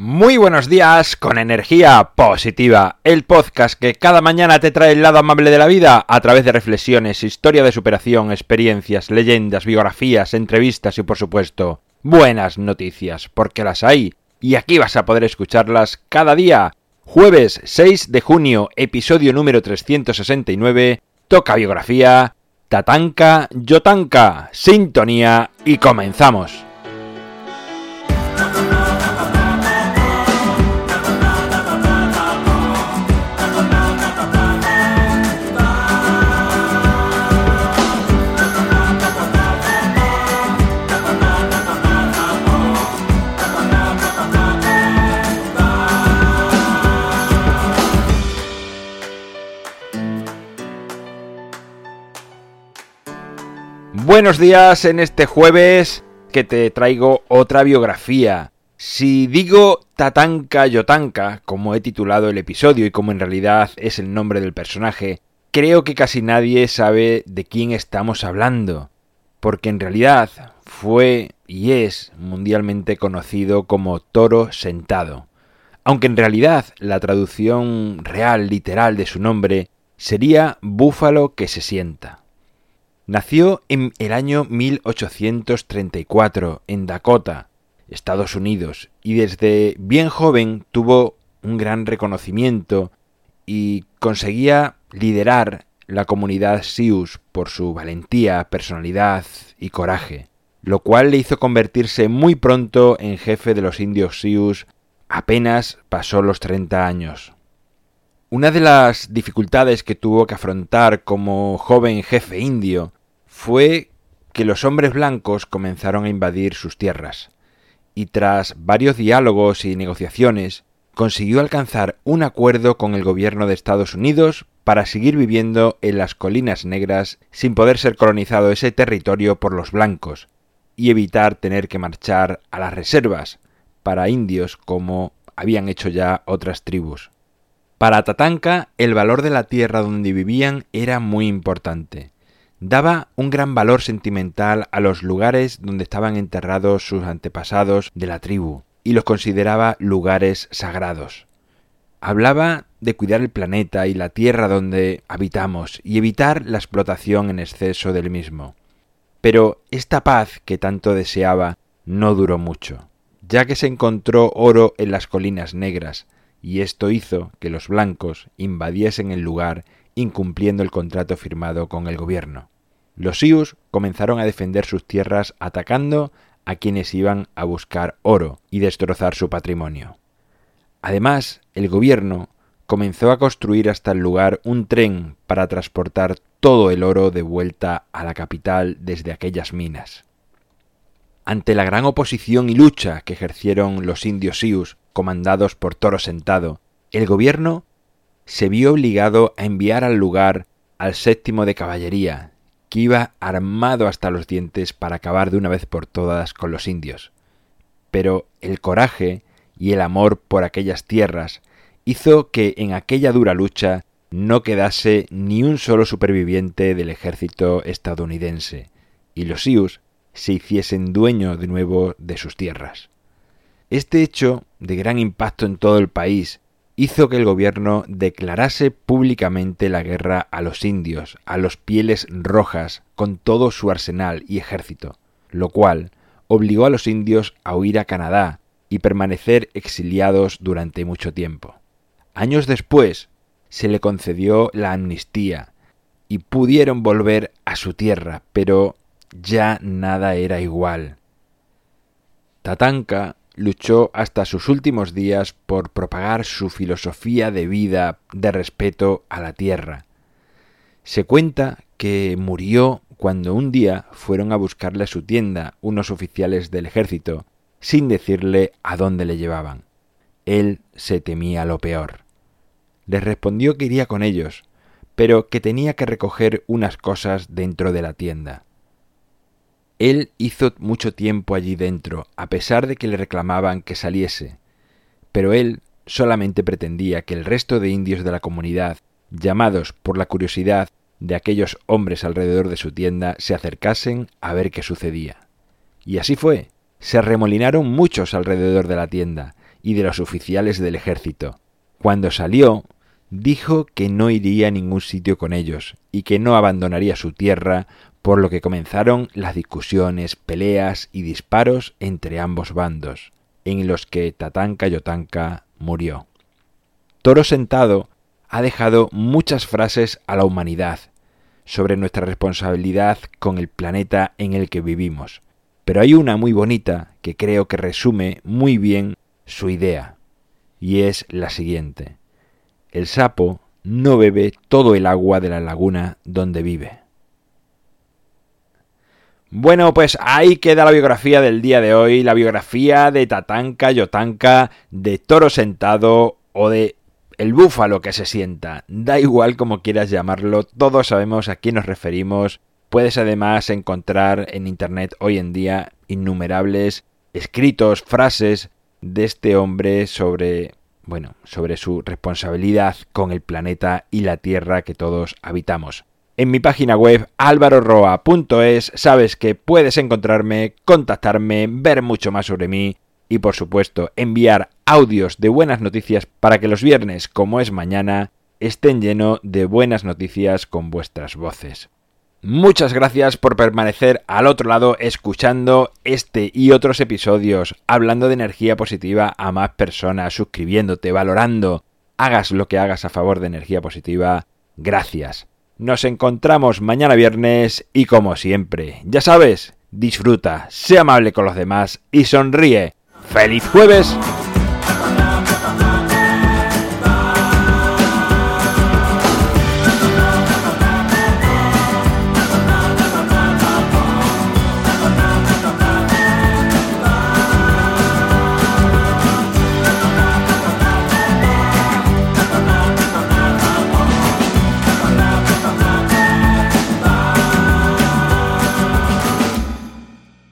Muy buenos días con energía positiva, el podcast que cada mañana te trae el lado amable de la vida a través de reflexiones, historia de superación, experiencias, leyendas, biografías, entrevistas y por supuesto buenas noticias, porque las hay y aquí vas a poder escucharlas cada día. Jueves 6 de junio, episodio número 369, toca biografía, Tatanka Yotanka, sintonía y comenzamos. Buenos días en este jueves que te traigo otra biografía. Si digo Tatanka Yotanka, como he titulado el episodio y como en realidad es el nombre del personaje, creo que casi nadie sabe de quién estamos hablando, porque en realidad fue y es mundialmente conocido como toro sentado, aunque en realidad la traducción real, literal de su nombre sería búfalo que se sienta. Nació en el año 1834 en Dakota, Estados Unidos, y desde bien joven tuvo un gran reconocimiento y conseguía liderar la comunidad Sioux por su valentía, personalidad y coraje, lo cual le hizo convertirse muy pronto en jefe de los indios Sioux apenas pasó los 30 años. Una de las dificultades que tuvo que afrontar como joven jefe indio fue que los hombres blancos comenzaron a invadir sus tierras, y tras varios diálogos y negociaciones, consiguió alcanzar un acuerdo con el gobierno de Estados Unidos para seguir viviendo en las colinas negras sin poder ser colonizado ese territorio por los blancos, y evitar tener que marchar a las reservas para indios como habían hecho ya otras tribus. Para Tatanka el valor de la tierra donde vivían era muy importante, daba un gran valor sentimental a los lugares donde estaban enterrados sus antepasados de la tribu, y los consideraba lugares sagrados. Hablaba de cuidar el planeta y la tierra donde habitamos y evitar la explotación en exceso del mismo. Pero esta paz que tanto deseaba no duró mucho, ya que se encontró oro en las colinas negras, y esto hizo que los blancos invadiesen el lugar incumpliendo el contrato firmado con el gobierno. Los Sioux comenzaron a defender sus tierras atacando a quienes iban a buscar oro y destrozar su patrimonio. Además, el gobierno comenzó a construir hasta el lugar un tren para transportar todo el oro de vuelta a la capital desde aquellas minas. Ante la gran oposición y lucha que ejercieron los indios Sioux, comandados por Toro Sentado, el gobierno se vio obligado a enviar al lugar al séptimo de caballería, que iba armado hasta los dientes para acabar de una vez por todas con los indios. Pero el coraje y el amor por aquellas tierras hizo que en aquella dura lucha no quedase ni un solo superviviente del ejército estadounidense, y los Sioux se hiciesen dueño de nuevo de sus tierras. Este hecho, de gran impacto en todo el país, hizo que el gobierno declarase públicamente la guerra a los indios, a los pieles rojas, con todo su arsenal y ejército, lo cual obligó a los indios a huir a Canadá y permanecer exiliados durante mucho tiempo. Años después se le concedió la amnistía y pudieron volver a su tierra, pero ya nada era igual. Tatanka luchó hasta sus últimos días por propagar su filosofía de vida de respeto a la tierra. Se cuenta que murió cuando un día fueron a buscarle a su tienda unos oficiales del ejército, sin decirle a dónde le llevaban. Él se temía lo peor. Les respondió que iría con ellos, pero que tenía que recoger unas cosas dentro de la tienda. Él hizo mucho tiempo allí dentro, a pesar de que le reclamaban que saliese, pero él solamente pretendía que el resto de indios de la comunidad, llamados por la curiosidad de aquellos hombres alrededor de su tienda, se acercasen a ver qué sucedía. Y así fue. Se remolinaron muchos alrededor de la tienda, y de los oficiales del ejército. Cuando salió, dijo que no iría a ningún sitio con ellos y que no abandonaría su tierra, por lo que comenzaron las discusiones, peleas y disparos entre ambos bandos, en los que Tatanka Yotanka murió. Toro Sentado ha dejado muchas frases a la humanidad sobre nuestra responsabilidad con el planeta en el que vivimos, pero hay una muy bonita que creo que resume muy bien su idea, y es la siguiente. El sapo no bebe todo el agua de la laguna donde vive. Bueno, pues ahí queda la biografía del día de hoy, la biografía de Tatanka Yotanka, de Toro Sentado o de el búfalo que se sienta. Da igual como quieras llamarlo, todos sabemos a quién nos referimos. Puedes además encontrar en Internet hoy en día innumerables escritos, frases de este hombre sobre bueno, sobre su responsabilidad con el planeta y la Tierra que todos habitamos. En mi página web alvaroroa.es sabes que puedes encontrarme, contactarme, ver mucho más sobre mí y por supuesto enviar audios de buenas noticias para que los viernes, como es mañana, estén llenos de buenas noticias con vuestras voces. Muchas gracias por permanecer al otro lado escuchando este y otros episodios, hablando de energía positiva a más personas, suscribiéndote, valorando. Hagas lo que hagas a favor de energía positiva. Gracias. Nos encontramos mañana viernes y como siempre, ya sabes, disfruta, sé amable con los demás y sonríe. ¡Feliz jueves!